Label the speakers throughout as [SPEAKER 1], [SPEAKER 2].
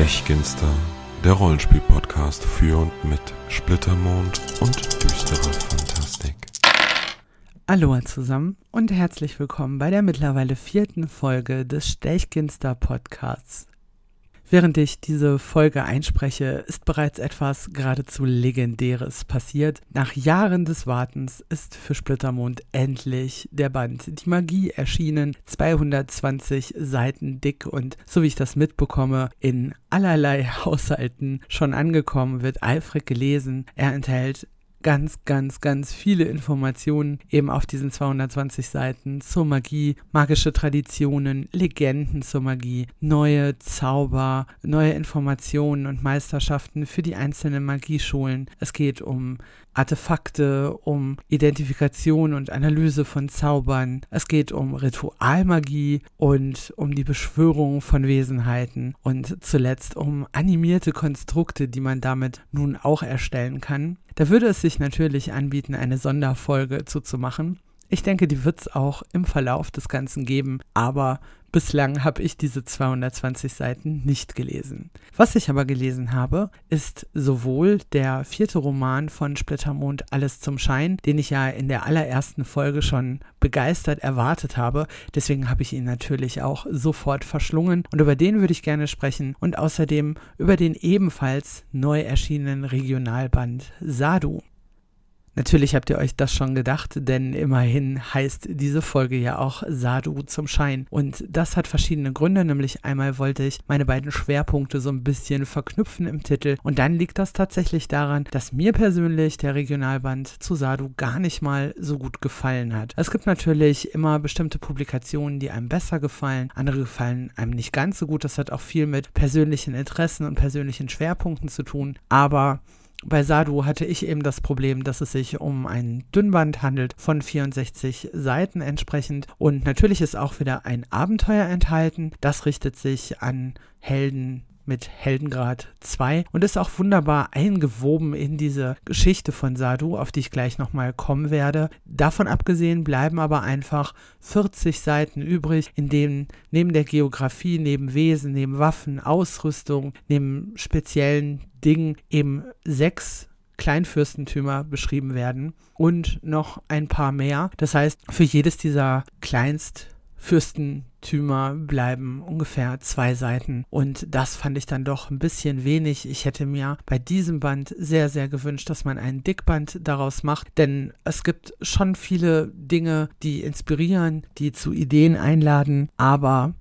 [SPEAKER 1] Stechginster, der Rollenspiel-Podcast für und mit Splittermond und düsterer Fantastik.
[SPEAKER 2] Aloha zusammen und herzlich willkommen bei der mittlerweile vierten Folge des Stechginster Podcasts. Während ich diese Folge einspreche, ist bereits etwas geradezu Legendäres passiert. Nach Jahren des Wartens ist für Splittermond endlich der Band Die Magie erschienen. 220 Seiten dick und so wie ich das mitbekomme, in allerlei Haushalten schon angekommen, wird eifrig gelesen. Er enthält ganz, ganz, ganz viele Informationen eben auf diesen 220 Seiten zur Magie, magische Traditionen, Legenden zur Magie, neue Zauber, neue Informationen und Meisterschaften für die einzelnen Magieschulen. Es geht um Artefakte, um Identifikation und Analyse von Zaubern. Es geht um Ritualmagie und um die Beschwörung von Wesenheiten und zuletzt um animierte Konstrukte, die man damit nun auch erstellen kann. Da würde es sich natürlich anbieten, eine Sonderfolge zuzumachen. Ich denke, die wird es auch im Verlauf des Ganzen geben, aber bislang habe ich diese 220 Seiten nicht gelesen. Was ich aber gelesen habe, ist sowohl der vierte Roman von Splittermond Alles zum Schein, den ich ja in der allerersten Folge schon begeistert erwartet habe. Deswegen habe ich ihn natürlich auch sofort verschlungen und über den würde ich gerne sprechen und außerdem über den ebenfalls neu erschienenen Regionalband Sadu. Natürlich habt ihr euch das schon gedacht, denn immerhin heißt diese Folge ja auch Sadu zum Schein. Und das hat verschiedene Gründe, nämlich einmal wollte ich meine beiden Schwerpunkte so ein bisschen verknüpfen im Titel. Und dann liegt das tatsächlich daran, dass mir persönlich der Regionalband zu Sadu gar nicht mal so gut gefallen hat. Es gibt natürlich immer bestimmte Publikationen, die einem besser gefallen, andere gefallen einem nicht ganz so gut. Das hat auch viel mit persönlichen Interessen und persönlichen Schwerpunkten zu tun. Aber bei Sadu hatte ich eben das Problem, dass es sich um ein Dünnband handelt von 64 Seiten entsprechend. Und natürlich ist auch wieder ein Abenteuer enthalten. Das richtet sich an Helden mit Heldengrad 2 und ist auch wunderbar eingewoben in diese Geschichte von Sadu, auf die ich gleich nochmal kommen werde. Davon abgesehen bleiben aber einfach 40 Seiten übrig, in denen neben der Geografie, neben Wesen, neben Waffen, Ausrüstung, neben speziellen Dingen eben sechs Kleinfürstentümer beschrieben werden und noch ein paar mehr. Das heißt, für jedes dieser Kleinstfürstentümer bleiben ungefähr zwei Seiten. Und das fand ich dann doch ein bisschen wenig. Ich hätte mir bei diesem Band sehr, sehr gewünscht, dass man einen Dickband daraus macht. Denn es gibt schon viele Dinge, die inspirieren, die zu Ideen einladen. Aber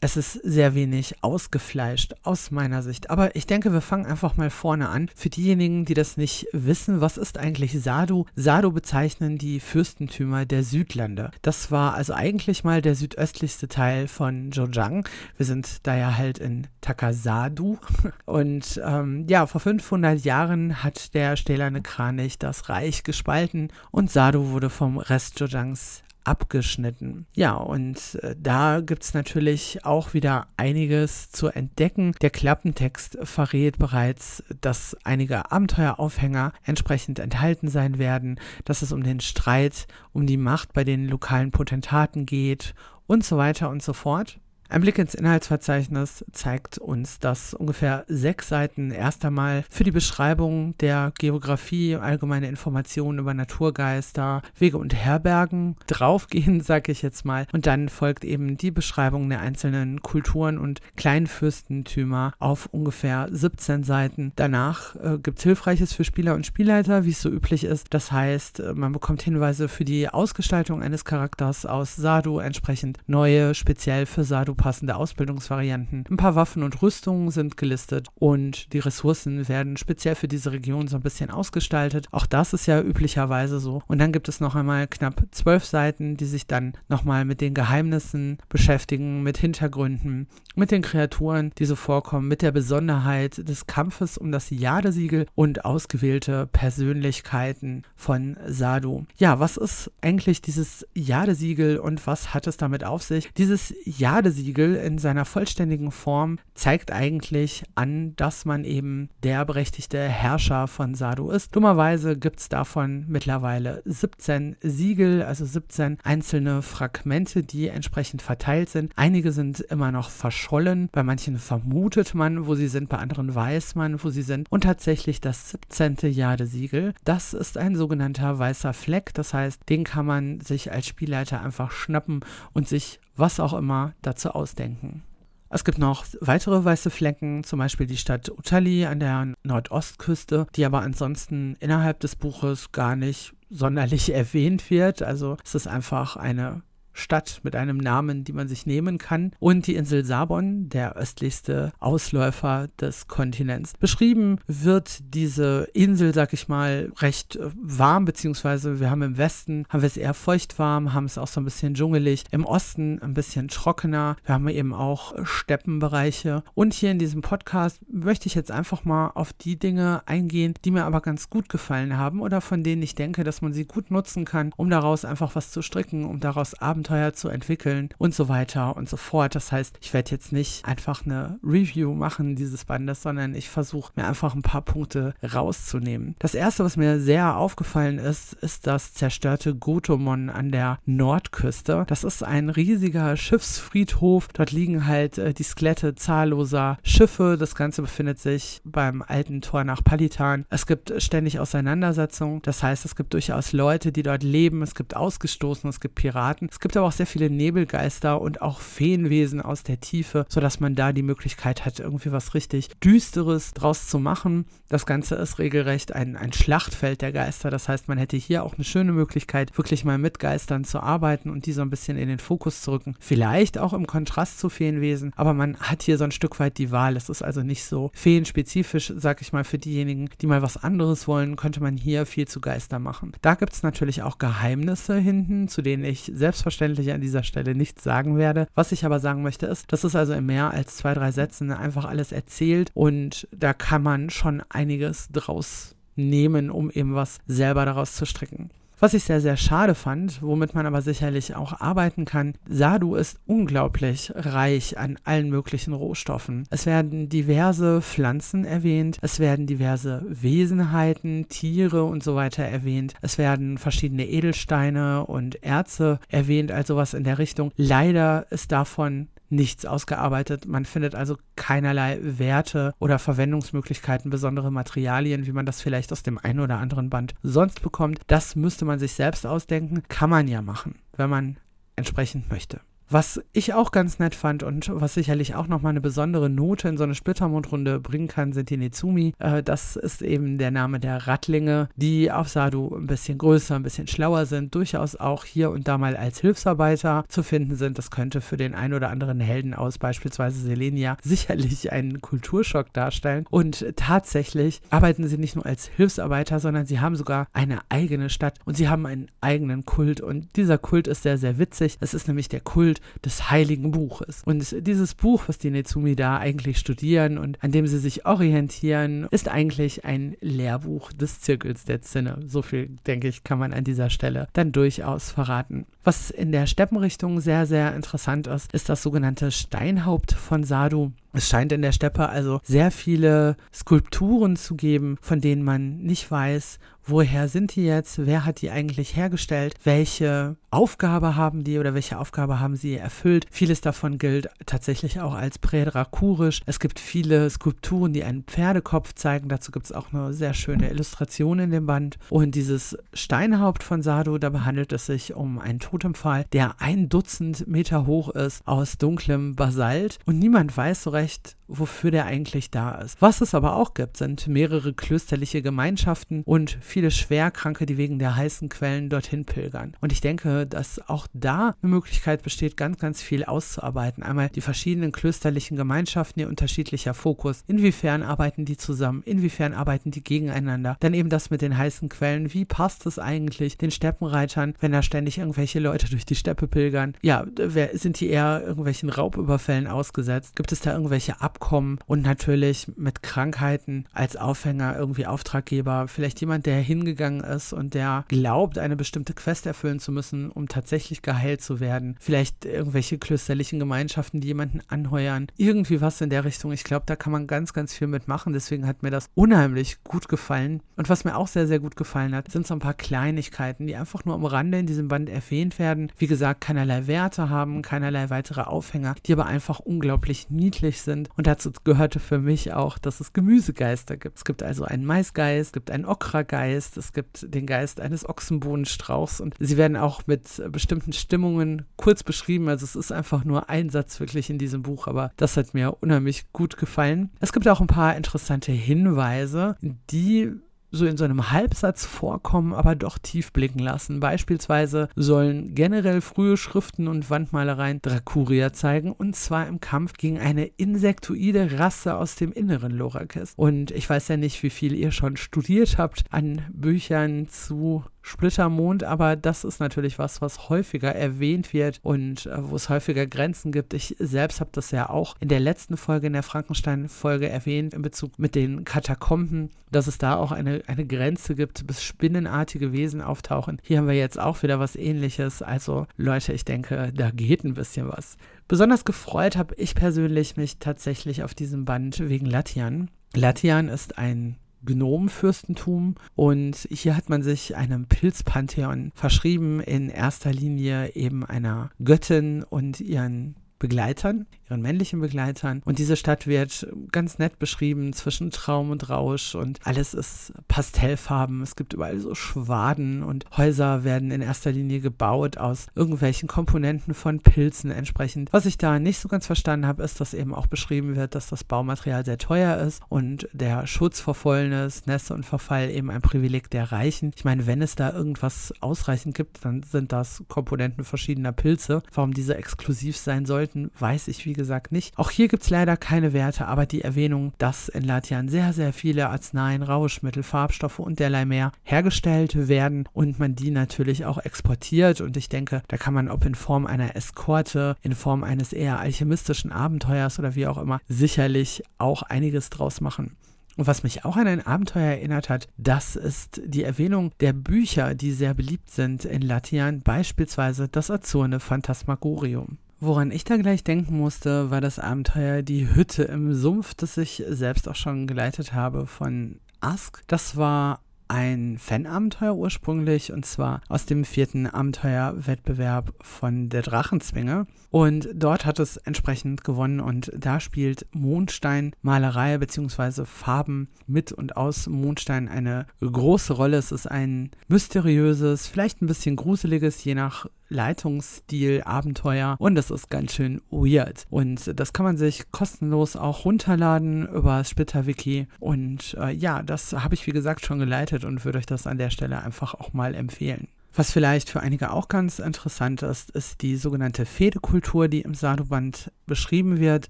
[SPEAKER 2] es ist sehr wenig ausgefleischt aus meiner Sicht. Aber ich denke, wir fangen einfach mal vorne an. Für diejenigen, die das nicht wissen, was ist eigentlich Sadu? Sadu bezeichnen die Fürstentümer der Südlande. Das war also eigentlich mal der südöstlichste Teil von Zhejiang. Wir sind da ja halt in Takasadu. Und ähm, ja, vor 500 Jahren hat der stählerne Kranich das Reich gespalten und Sadu wurde vom Rest Zhejiangs abgeschnitten. Ja, und äh, da gibt es natürlich auch wieder einiges zu entdecken. Der Klappentext verrät bereits, dass einige Abenteueraufhänger entsprechend enthalten sein werden, dass es um den Streit um die Macht bei den lokalen Potentaten geht und so weiter und so fort. Ein Blick ins Inhaltsverzeichnis zeigt uns, dass ungefähr sechs Seiten erst einmal für die Beschreibung der Geografie, allgemeine Informationen über Naturgeister, Wege und Herbergen draufgehen, sag ich jetzt mal. Und dann folgt eben die Beschreibung der einzelnen Kulturen und Kleinfürstentümer auf ungefähr 17 Seiten. Danach äh, gibt es Hilfreiches für Spieler und Spielleiter, wie es so üblich ist. Das heißt, äh, man bekommt Hinweise für die Ausgestaltung eines Charakters aus Sadu, entsprechend neue, speziell für Sadu passende Ausbildungsvarianten. Ein paar Waffen und Rüstungen sind gelistet und die Ressourcen werden speziell für diese Region so ein bisschen ausgestaltet. Auch das ist ja üblicherweise so. Und dann gibt es noch einmal knapp zwölf Seiten, die sich dann nochmal mit den Geheimnissen beschäftigen, mit Hintergründen, mit den Kreaturen, die so vorkommen, mit der Besonderheit des Kampfes um das Jadesiegel und ausgewählte Persönlichkeiten von Sadu. Ja, was ist eigentlich dieses Jadesiegel und was hat es damit auf sich? Dieses Jadesiegel Siegel in seiner vollständigen Form zeigt eigentlich an, dass man eben der berechtigte Herrscher von Sadu ist. Dummerweise gibt es davon mittlerweile 17 Siegel, also 17 einzelne Fragmente, die entsprechend verteilt sind. Einige sind immer noch verschollen, bei manchen vermutet man, wo sie sind, bei anderen weiß man, wo sie sind. Und tatsächlich das 17. Jade-Siegel, das ist ein sogenannter weißer Fleck, das heißt, den kann man sich als Spielleiter einfach schnappen und sich was auch immer dazu ausdenken. Es gibt noch weitere weiße Flecken, zum Beispiel die Stadt Utali an der Nordostküste, die aber ansonsten innerhalb des Buches gar nicht sonderlich erwähnt wird. Also es ist einfach eine Stadt mit einem Namen, die man sich nehmen kann, und die Insel Sabon, der östlichste Ausläufer des Kontinents. Beschrieben wird diese Insel, sag ich mal, recht äh, warm, beziehungsweise wir haben im Westen, haben wir es eher feuchtwarm, haben es auch so ein bisschen dschungelig, im Osten ein bisschen trockener, wir haben eben auch Steppenbereiche. Und hier in diesem Podcast möchte ich jetzt einfach mal auf die Dinge eingehen, die mir aber ganz gut gefallen haben oder von denen ich denke, dass man sie gut nutzen kann, um daraus einfach was zu stricken, um daraus Abenteuer Abenteuer zu entwickeln und so weiter und so fort. Das heißt, ich werde jetzt nicht einfach eine Review machen dieses Bandes, sondern ich versuche mir einfach ein paar Punkte rauszunehmen. Das erste, was mir sehr aufgefallen ist, ist das zerstörte Gotomon an der Nordküste. Das ist ein riesiger Schiffsfriedhof. Dort liegen halt äh, die Skelette zahlloser Schiffe. Das Ganze befindet sich beim alten Tor nach Palitan. Es gibt ständig Auseinandersetzungen. Das heißt, es gibt durchaus Leute, die dort leben. Es gibt Ausgestoßene, es gibt Piraten. Es gibt aber auch sehr viele Nebelgeister und auch Feenwesen aus der Tiefe, sodass man da die Möglichkeit hat, irgendwie was richtig Düsteres draus zu machen. Das Ganze ist regelrecht ein, ein Schlachtfeld der Geister. Das heißt, man hätte hier auch eine schöne Möglichkeit, wirklich mal mit Geistern zu arbeiten und die so ein bisschen in den Fokus zu rücken. Vielleicht auch im Kontrast zu Feenwesen, aber man hat hier so ein Stück weit die Wahl. Es ist also nicht so feenspezifisch, sag ich mal, für diejenigen, die mal was anderes wollen, könnte man hier viel zu Geister machen. Da gibt es natürlich auch Geheimnisse hinten, zu denen ich selbstverständlich selbstverständlich an dieser Stelle nichts sagen werde. Was ich aber sagen möchte, ist, das ist also in mehr als zwei, drei Sätzen einfach alles erzählt und da kann man schon einiges draus nehmen, um eben was selber daraus zu stricken. Was ich sehr, sehr schade fand, womit man aber sicherlich auch arbeiten kann, Sadu ist unglaublich reich an allen möglichen Rohstoffen. Es werden diverse Pflanzen erwähnt, es werden diverse Wesenheiten, Tiere und so weiter erwähnt, es werden verschiedene Edelsteine und Erze erwähnt, also was in der Richtung. Leider ist davon nichts ausgearbeitet. Man findet also keinerlei Werte oder Verwendungsmöglichkeiten, besondere Materialien, wie man das vielleicht aus dem einen oder anderen Band sonst bekommt. Das müsste man sich selbst ausdenken. Kann man ja machen, wenn man entsprechend möchte. Was ich auch ganz nett fand und was sicherlich auch nochmal eine besondere Note in so eine Splittermondrunde bringen kann, sind die Nezumi. Äh, das ist eben der Name der Rattlinge, die auf Sadu ein bisschen größer, ein bisschen schlauer sind, durchaus auch hier und da mal als Hilfsarbeiter zu finden sind. Das könnte für den ein oder anderen Helden aus, beispielsweise Selenia, sicherlich einen Kulturschock darstellen. Und tatsächlich arbeiten sie nicht nur als Hilfsarbeiter, sondern sie haben sogar eine eigene Stadt und sie haben einen eigenen Kult. Und dieser Kult ist sehr, sehr witzig. Es ist nämlich der Kult des Heiligen Buches. Und dieses Buch, was die Nezumi da eigentlich studieren und an dem sie sich orientieren, ist eigentlich ein Lehrbuch des Zirkels der Zinne. So viel, denke ich, kann man an dieser Stelle dann durchaus verraten. Was in der Steppenrichtung sehr, sehr interessant ist, ist das sogenannte Steinhaupt von Sadu. Es scheint in der Steppe also sehr viele Skulpturen zu geben, von denen man nicht weiß, woher sind die jetzt, wer hat die eigentlich hergestellt, welche Aufgabe haben die oder welche Aufgabe haben sie erfüllt. Vieles davon gilt tatsächlich auch als prädrakurisch. Es gibt viele Skulpturen, die einen Pferdekopf zeigen. Dazu gibt es auch eine sehr schöne Illustration in dem Band. Und dieses Steinhaupt von Sado, da behandelt es sich um einen Totempfahl, der ein Dutzend Meter hoch ist, aus dunklem Basalt. Und niemand weiß so recht, wofür der eigentlich da ist. Was es aber auch gibt, sind mehrere klösterliche Gemeinschaften und viele Schwerkranke, die wegen der heißen Quellen dorthin pilgern. Und ich denke, dass auch da eine Möglichkeit besteht, ganz, ganz viel auszuarbeiten. Einmal die verschiedenen klösterlichen Gemeinschaften, ihr unterschiedlicher Fokus. Inwiefern arbeiten die zusammen? Inwiefern arbeiten die gegeneinander? Dann eben das mit den heißen Quellen. Wie passt es eigentlich den Steppenreitern, wenn da ständig irgendwelche Leute durch die Steppe pilgern? Ja, sind die eher irgendwelchen Raubüberfällen ausgesetzt? Gibt es da irgendwelche Ab Abkommen und natürlich mit Krankheiten als Aufhänger irgendwie Auftraggeber, vielleicht jemand, der hingegangen ist und der glaubt, eine bestimmte Quest erfüllen zu müssen, um tatsächlich geheilt zu werden. Vielleicht irgendwelche klösterlichen Gemeinschaften, die jemanden anheuern. Irgendwie was in der Richtung. Ich glaube, da kann man ganz, ganz viel mitmachen. Deswegen hat mir das unheimlich gut gefallen. Und was mir auch sehr, sehr gut gefallen hat, sind so ein paar Kleinigkeiten, die einfach nur am Rande in diesem Band erwähnt werden. Wie gesagt, keinerlei Werte haben, keinerlei weitere Aufhänger, die aber einfach unglaublich niedlich sind. Und dazu gehörte für mich auch, dass es Gemüsegeister gibt. Es gibt also einen Maisgeist, es gibt einen Okrageist, es gibt den Geist eines Ochsenbohnenstrauchs und sie werden auch mit bestimmten Stimmungen kurz beschrieben. Also es ist einfach nur ein Satz wirklich in diesem Buch, aber das hat mir unheimlich gut gefallen. Es gibt auch ein paar interessante Hinweise, die so in so einem Halbsatz vorkommen, aber doch tief blicken lassen. Beispielsweise sollen generell frühe Schriften und Wandmalereien Dracuria zeigen, und zwar im Kampf gegen eine insektoide Rasse aus dem inneren Lorakis. Und ich weiß ja nicht, wie viel ihr schon studiert habt an Büchern zu Splittermond, aber das ist natürlich was, was häufiger erwähnt wird und äh, wo es häufiger Grenzen gibt. Ich selbst habe das ja auch in der letzten Folge, in der Frankenstein-Folge erwähnt, in Bezug mit den Katakomben, dass es da auch eine, eine Grenze gibt, bis spinnenartige Wesen auftauchen. Hier haben wir jetzt auch wieder was ähnliches. Also Leute, ich denke, da geht ein bisschen was. Besonders gefreut habe ich persönlich mich tatsächlich auf diesem Band wegen Latian. Latian ist ein Gnomenfürstentum. Und hier hat man sich einem Pilzpantheon verschrieben, in erster Linie eben einer Göttin und ihren Begleitern, ihren männlichen Begleitern. Und diese Stadt wird ganz nett beschrieben zwischen Traum und Rausch und alles ist Pastellfarben. Es gibt überall so Schwaden und Häuser werden in erster Linie gebaut aus irgendwelchen Komponenten von Pilzen entsprechend. Was ich da nicht so ganz verstanden habe, ist, dass eben auch beschrieben wird, dass das Baumaterial sehr teuer ist und der Schutz vor Fäulnis, Nässe und Verfall eben ein Privileg der Reichen. Ich meine, wenn es da irgendwas ausreichend gibt, dann sind das Komponenten verschiedener Pilze. Warum diese exklusiv sein sollten, weiß ich wie gesagt nicht. Auch hier gibt es leider keine Werte, aber die Erwähnung, dass in Latian sehr, sehr viele Arzneien, Rauschmittel, Farbstoffe und derlei mehr hergestellt werden und man die natürlich auch exportiert. Und ich denke, da kann man, ob in Form einer Eskorte, in Form eines eher alchemistischen Abenteuers oder wie auch immer, sicherlich auch einiges draus machen. Und was mich auch an ein Abenteuer erinnert hat, das ist die Erwähnung der Bücher, die sehr beliebt sind in Latian, beispielsweise das Azurne Phantasmagorium. Woran ich da gleich denken musste, war das Abenteuer Die Hütte im Sumpf, das ich selbst auch schon geleitet habe von Ask. Das war ein Fanabenteuer ursprünglich und zwar aus dem vierten Abenteuerwettbewerb von der Drachenzwinge. Und dort hat es entsprechend gewonnen und da spielt Mondsteinmalerei bzw. Farben mit und aus Mondstein eine große Rolle. Es ist ein mysteriöses, vielleicht ein bisschen gruseliges, je nach Leitungsstil, Abenteuer und das ist ganz schön weird. Und das kann man sich kostenlos auch runterladen über Splitter-Wiki. Und äh, ja, das habe ich wie gesagt schon geleitet und würde euch das an der Stelle einfach auch mal empfehlen. Was vielleicht für einige auch ganz interessant ist, ist die sogenannte Fedekultur, die im Saduband beschrieben wird.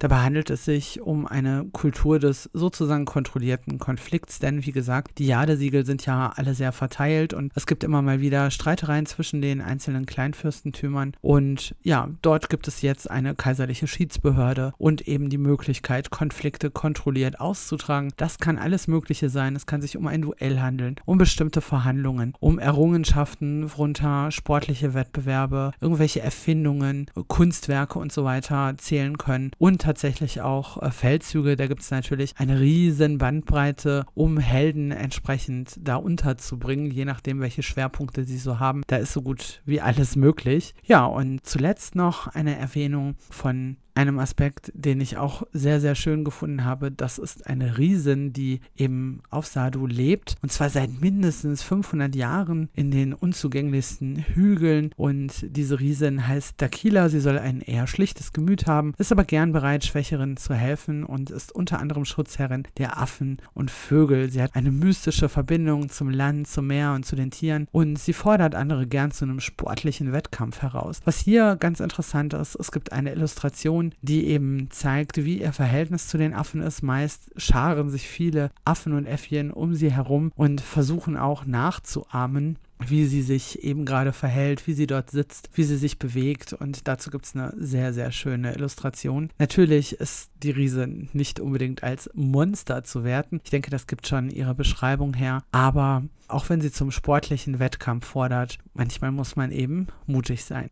[SPEAKER 2] Dabei handelt es sich um eine Kultur des sozusagen kontrollierten Konflikts, denn wie gesagt, die Jadesiegel sind ja alle sehr verteilt und es gibt immer mal wieder Streitereien zwischen den einzelnen Kleinfürstentümern und ja, dort gibt es jetzt eine kaiserliche Schiedsbehörde und eben die Möglichkeit, Konflikte kontrolliert auszutragen. Das kann alles Mögliche sein. Es kann sich um ein Duell handeln, um bestimmte Verhandlungen, um Errungenschaften worunter sportliche Wettbewerbe, irgendwelche Erfindungen, Kunstwerke und so weiter zählen können und tatsächlich auch äh, Feldzüge. Da gibt es natürlich eine riesen Bandbreite, um Helden entsprechend da unterzubringen, je nachdem, welche Schwerpunkte sie so haben. Da ist so gut wie alles möglich. Ja, und zuletzt noch eine Erwähnung von einem Aspekt, den ich auch sehr, sehr schön gefunden habe. Das ist eine Riesin, die eben auf Sadu lebt und zwar seit mindestens 500 Jahren in den unzugänglichsten Hügeln und diese Riesin heißt Dakila. Sie soll ein eher schlichtes Gemüt haben, ist aber gern bereit, Schwächeren zu helfen und ist unter anderem Schutzherrin der Affen und Vögel. Sie hat eine mystische Verbindung zum Land, zum Meer und zu den Tieren und sie fordert andere gern zu einem sportlichen Wettkampf heraus. Was hier ganz interessant ist, es gibt eine Illustration die eben zeigt, wie ihr Verhältnis zu den Affen ist. Meist scharen sich viele Affen und Äffchen um sie herum und versuchen auch nachzuahmen wie sie sich eben gerade verhält, wie sie dort sitzt, wie sie sich bewegt. Und dazu gibt es eine sehr, sehr schöne Illustration. Natürlich ist die Riese nicht unbedingt als Monster zu werten. Ich denke, das gibt schon ihre Beschreibung her. Aber auch wenn sie zum sportlichen Wettkampf fordert, manchmal muss man eben mutig sein.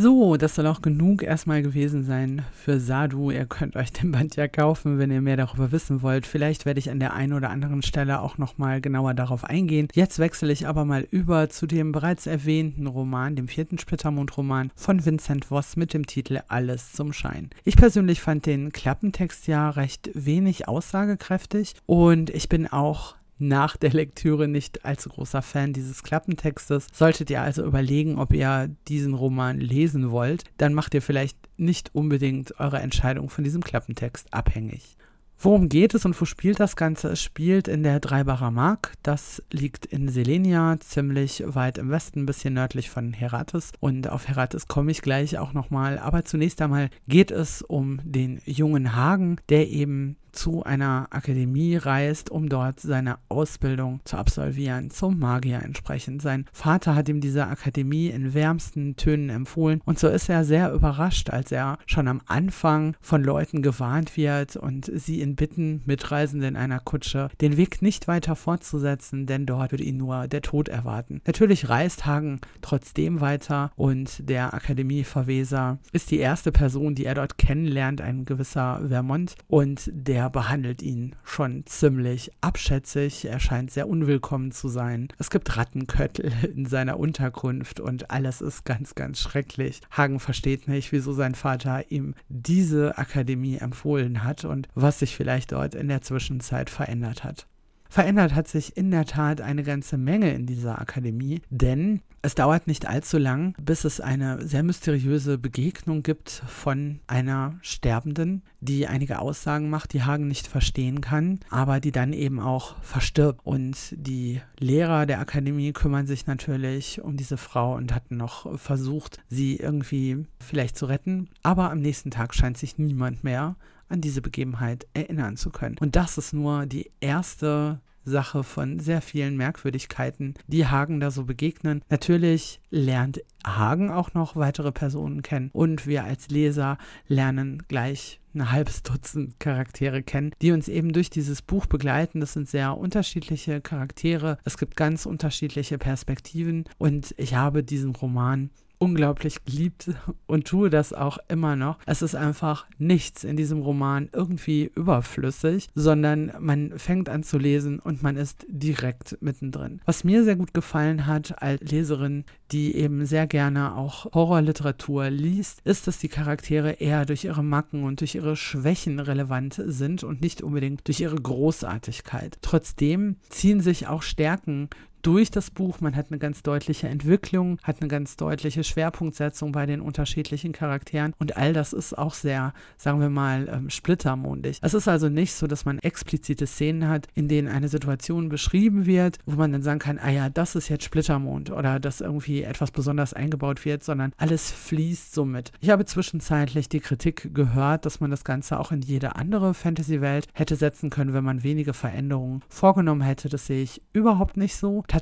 [SPEAKER 2] So, das soll auch genug erstmal gewesen sein für Sadu. Ihr könnt euch den Band ja kaufen, wenn ihr mehr darüber wissen wollt. Vielleicht werde ich an der einen oder anderen Stelle auch nochmal genauer darauf eingehen. Jetzt wechsle ich aber mal über zu dem bereits erwähnten Roman, dem vierten Splittermond-Roman von Vincent Voss mit dem Titel Alles zum Schein. Ich persönlich fand den Klappentext ja recht wenig aussagekräftig und ich bin auch nach der Lektüre nicht allzu großer Fan dieses Klappentextes. Solltet ihr also überlegen, ob ihr diesen Roman lesen wollt, dann macht ihr vielleicht nicht unbedingt eure Entscheidung von diesem Klappentext abhängig. Worum geht es und wo spielt das Ganze? Es spielt in der Dreibacher Mark. Das liegt in Selenia, ziemlich weit im Westen, ein bisschen nördlich von Herates. Und auf Herates komme ich gleich auch nochmal. Aber zunächst einmal geht es um den jungen Hagen, der eben zu einer Akademie reist, um dort seine Ausbildung zu absolvieren, zum Magier entsprechend. Sein Vater hat ihm diese Akademie in wärmsten Tönen empfohlen und so ist er sehr überrascht, als er schon am Anfang von Leuten gewarnt wird und sie ihn bitten, Mitreisende in einer Kutsche, den Weg nicht weiter fortzusetzen, denn dort würde ihn nur der Tod erwarten. Natürlich reist Hagen trotzdem weiter und der Akademieverweser ist die erste Person, die er dort kennenlernt, ein gewisser Vermont und der behandelt ihn schon ziemlich abschätzig. Er scheint sehr unwillkommen zu sein. Es gibt Rattenköttel in seiner Unterkunft und alles ist ganz, ganz schrecklich. Hagen versteht nicht, wieso sein Vater ihm diese Akademie empfohlen hat und was sich vielleicht dort in der Zwischenzeit verändert hat. Verändert hat sich in der Tat eine ganze Menge in dieser Akademie, denn es dauert nicht allzu lang, bis es eine sehr mysteriöse Begegnung gibt von einer Sterbenden, die einige Aussagen macht, die Hagen nicht verstehen kann, aber die dann eben auch verstirbt. Und die Lehrer der Akademie kümmern sich natürlich um diese Frau und hatten noch versucht, sie irgendwie vielleicht zu retten. Aber am nächsten Tag scheint sich niemand mehr an diese Begebenheit erinnern zu können. Und das ist nur die erste Sache von sehr vielen Merkwürdigkeiten, die Hagen da so begegnen. Natürlich lernt Hagen auch noch weitere Personen kennen und wir als Leser lernen gleich ein halbes Dutzend Charaktere kennen, die uns eben durch dieses Buch begleiten. Das sind sehr unterschiedliche Charaktere. Es gibt ganz unterschiedliche Perspektiven und ich habe diesen Roman unglaublich geliebt und tue das auch immer noch. Es ist einfach nichts in diesem Roman irgendwie überflüssig, sondern man fängt an zu lesen und man ist direkt mittendrin. Was mir sehr gut gefallen hat als Leserin, die eben sehr gerne auch Horrorliteratur liest, ist, dass die Charaktere eher durch ihre Macken und durch ihre Schwächen relevant sind und nicht unbedingt durch ihre Großartigkeit. Trotzdem ziehen sich auch Stärken durch das Buch. Man hat eine ganz deutliche Entwicklung, hat eine ganz deutliche Schwerpunktsetzung bei den unterschiedlichen Charakteren und all das ist auch sehr, sagen wir mal, ähm, splittermondig. Es ist also nicht so, dass man explizite Szenen hat, in denen eine Situation beschrieben wird, wo man dann sagen kann, ah ja, das ist jetzt Splittermond oder dass irgendwie etwas besonders eingebaut wird, sondern alles fließt somit. Ich habe zwischenzeitlich die Kritik gehört, dass man das Ganze auch in jede andere Fantasy-Welt hätte setzen können, wenn man wenige Veränderungen vorgenommen hätte. Das sehe ich überhaupt nicht so tatsächlich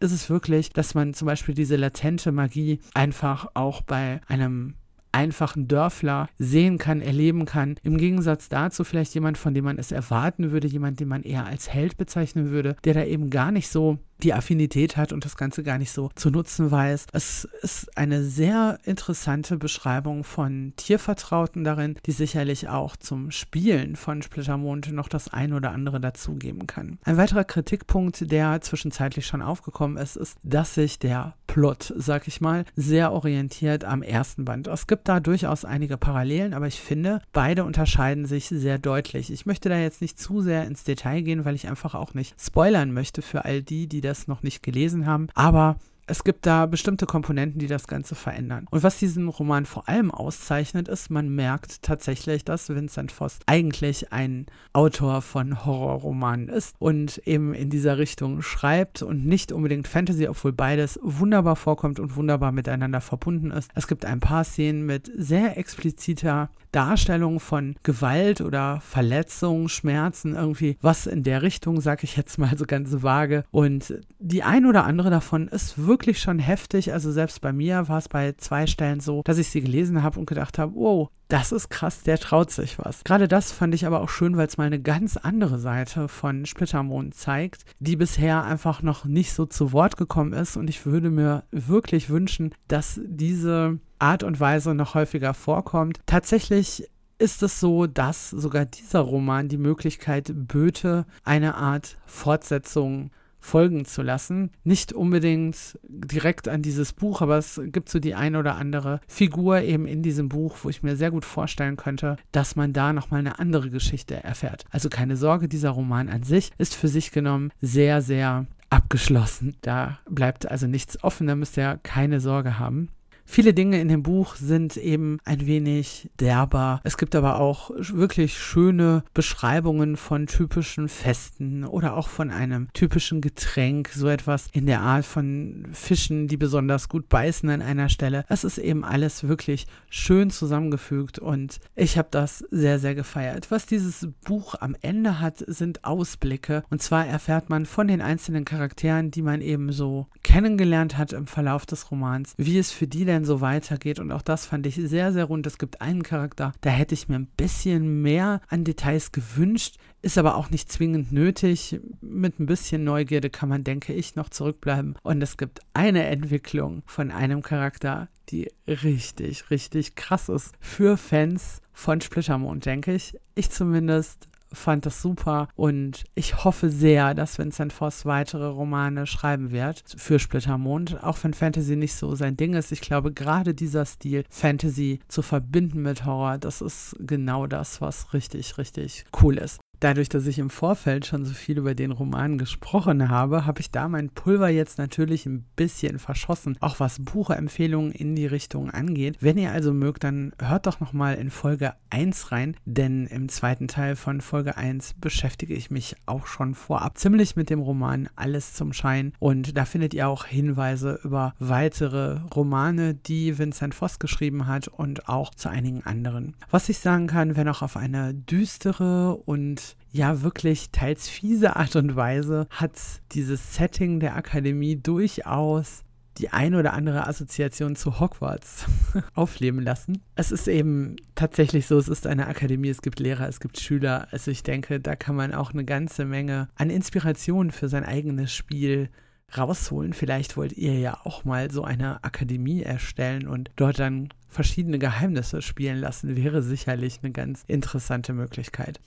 [SPEAKER 2] ist es wirklich, dass man zum Beispiel diese latente Magie einfach auch bei einem einfachen Dörfler sehen kann, erleben kann. Im Gegensatz dazu vielleicht jemand, von dem man es erwarten würde, jemand, den man eher als Held bezeichnen würde, der da eben gar nicht so die Affinität hat und das Ganze gar nicht so zu nutzen weiß. Es ist eine sehr interessante Beschreibung von Tiervertrauten darin, die sicherlich auch zum Spielen von Splittermond noch das ein oder andere dazugeben kann. Ein weiterer Kritikpunkt, der zwischenzeitlich schon aufgekommen ist, ist, dass sich der Plot, sag ich mal, sehr orientiert am ersten Band. Es gibt da durchaus einige Parallelen, aber ich finde, beide unterscheiden sich sehr deutlich. Ich möchte da jetzt nicht zu sehr ins Detail gehen, weil ich einfach auch nicht spoilern möchte für all die, die das noch nicht gelesen haben. Aber es gibt da bestimmte Komponenten, die das Ganze verändern. Und was diesen Roman vor allem auszeichnet, ist, man merkt tatsächlich, dass Vincent Voss eigentlich ein Autor von Horrorromanen ist und eben in dieser Richtung schreibt und nicht unbedingt Fantasy, obwohl beides wunderbar vorkommt und wunderbar miteinander verbunden ist. Es gibt ein paar Szenen mit sehr expliziter Darstellung von Gewalt oder Verletzungen, Schmerzen, irgendwie was in der Richtung, sag ich jetzt mal so ganz vage. Und die ein oder andere davon ist wirklich schon heftig. Also selbst bei mir war es bei zwei Stellen so, dass ich sie gelesen habe und gedacht habe, wow, das ist krass, der traut sich was. Gerade das fand ich aber auch schön, weil es mal eine ganz andere Seite von Splittermond zeigt, die bisher einfach noch nicht so zu Wort gekommen ist. Und ich würde mir wirklich wünschen, dass diese Art und Weise noch häufiger vorkommt. Tatsächlich ist es so, dass sogar dieser Roman die Möglichkeit böte, eine Art Fortsetzung folgen zu lassen. Nicht unbedingt direkt an dieses Buch, aber es gibt so die eine oder andere Figur eben in diesem Buch, wo ich mir sehr gut vorstellen könnte, dass man da nochmal eine andere Geschichte erfährt. Also keine Sorge, dieser Roman an sich ist für sich genommen sehr, sehr abgeschlossen. Da bleibt also nichts offen, da müsst ihr keine Sorge haben. Viele Dinge in dem Buch sind eben ein wenig derber. Es gibt aber auch wirklich schöne Beschreibungen von typischen Festen oder auch von einem typischen Getränk, so etwas in der Art von Fischen, die besonders gut beißen an einer Stelle. Es ist eben alles wirklich schön zusammengefügt und ich habe das sehr, sehr gefeiert. Was dieses Buch am Ende hat, sind Ausblicke und zwar erfährt man von den einzelnen Charakteren, die man eben so kennengelernt hat im Verlauf des Romans, wie es für die denn so weitergeht. Und auch das fand ich sehr, sehr rund. Es gibt einen Charakter, da hätte ich mir ein bisschen mehr an Details gewünscht, ist aber auch nicht zwingend nötig. Mit ein bisschen Neugierde kann man, denke ich, noch zurückbleiben. Und es gibt eine Entwicklung von einem Charakter, die richtig, richtig krass ist für Fans von Splittermond, denke ich. Ich zumindest fand das super und ich hoffe sehr, dass Vincent Voss weitere Romane schreiben wird für Splittermond, auch wenn Fantasy nicht so sein Ding ist. Ich glaube, gerade dieser Stil, Fantasy zu verbinden mit Horror, das ist genau das, was richtig, richtig cool ist. Dadurch, dass ich im Vorfeld schon so viel über den Roman gesprochen habe, habe ich da mein Pulver jetzt natürlich ein bisschen verschossen, auch was Buchempfehlungen in die Richtung angeht. Wenn ihr also mögt, dann hört doch nochmal in Folge 1 rein, denn im zweiten Teil von Folge 1 beschäftige ich mich auch schon vorab ziemlich mit dem Roman Alles zum Schein und da findet ihr auch Hinweise über weitere Romane, die Vincent Voss geschrieben hat und auch zu einigen anderen. Was ich sagen kann, wenn auch auf eine düstere und ja wirklich teils fiese Art und Weise hat dieses Setting der Akademie durchaus die ein oder andere Assoziation zu Hogwarts aufleben lassen. Es ist eben tatsächlich so, es ist eine Akademie, es gibt Lehrer, es gibt Schüler. Also ich denke, da kann man auch eine ganze Menge an Inspiration für sein eigenes Spiel rausholen. Vielleicht wollt ihr ja auch mal so eine Akademie erstellen und dort dann verschiedene Geheimnisse spielen lassen, wäre sicherlich eine ganz interessante Möglichkeit.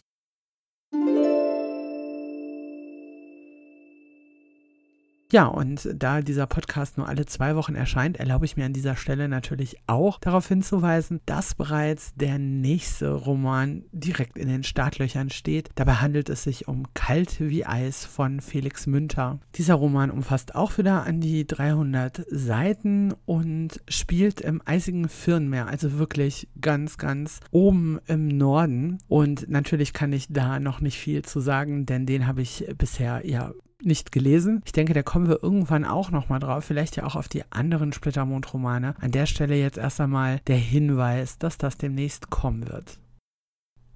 [SPEAKER 2] Ja, und da dieser Podcast nur alle zwei Wochen erscheint, erlaube ich mir an dieser Stelle natürlich auch darauf hinzuweisen, dass bereits der nächste Roman direkt in den Startlöchern steht. Dabei handelt es sich um Kalt wie Eis von Felix Münter. Dieser Roman umfasst auch wieder an die 300 Seiten und spielt im eisigen Firnmeer, also wirklich ganz, ganz oben im Norden. Und natürlich kann ich da noch nicht viel zu sagen, denn den habe ich bisher ja nicht gelesen. Ich denke, da kommen wir irgendwann auch nochmal drauf. Vielleicht ja auch auf die anderen Splittermond-Romane. An der Stelle jetzt erst einmal der Hinweis, dass das demnächst kommen wird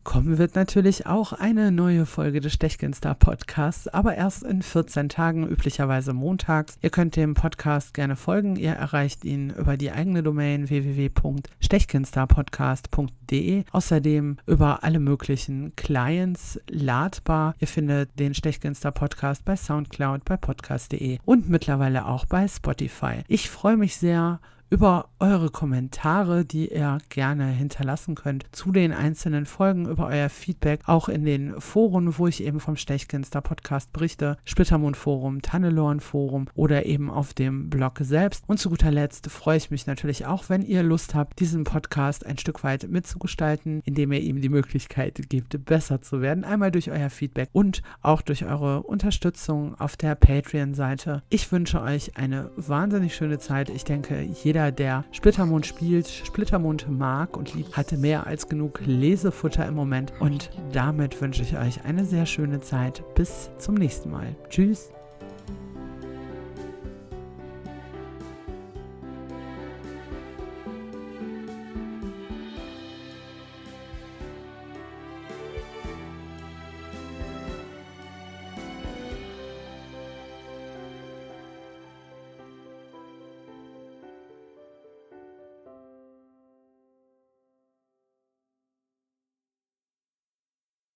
[SPEAKER 2] kommen wird natürlich auch eine neue Folge des Stechgenstar Podcasts, aber erst in 14 Tagen, üblicherweise montags. Ihr könnt dem Podcast gerne folgen. Ihr erreicht ihn über die eigene Domain www.stechgenstarpodcast.de. Außerdem über alle möglichen Clients ladbar. Ihr findet den Stechgenstar Podcast bei Soundcloud, bei podcast.de und mittlerweile auch bei Spotify. Ich freue mich sehr über eure Kommentare, die ihr gerne hinterlassen könnt zu den einzelnen Folgen, über euer Feedback, auch in den Foren, wo ich eben vom Stechginster Podcast berichte, Splittermond Forum, Tannelorn Forum oder eben auf dem Blog selbst. Und zu guter Letzt freue ich mich natürlich auch, wenn ihr Lust habt, diesen Podcast ein Stück weit mitzugestalten, indem ihr ihm die Möglichkeit gebt, besser zu werden. Einmal durch euer Feedback und auch durch eure Unterstützung auf der Patreon-Seite. Ich wünsche euch eine wahnsinnig schöne Zeit. Ich denke, jeder, der Splittermond spielt, Splittermond mag und liebt, hatte mehr als genug Lesefutter im Moment. Und damit wünsche ich euch eine sehr schöne Zeit. Bis zum nächsten Mal. Tschüss.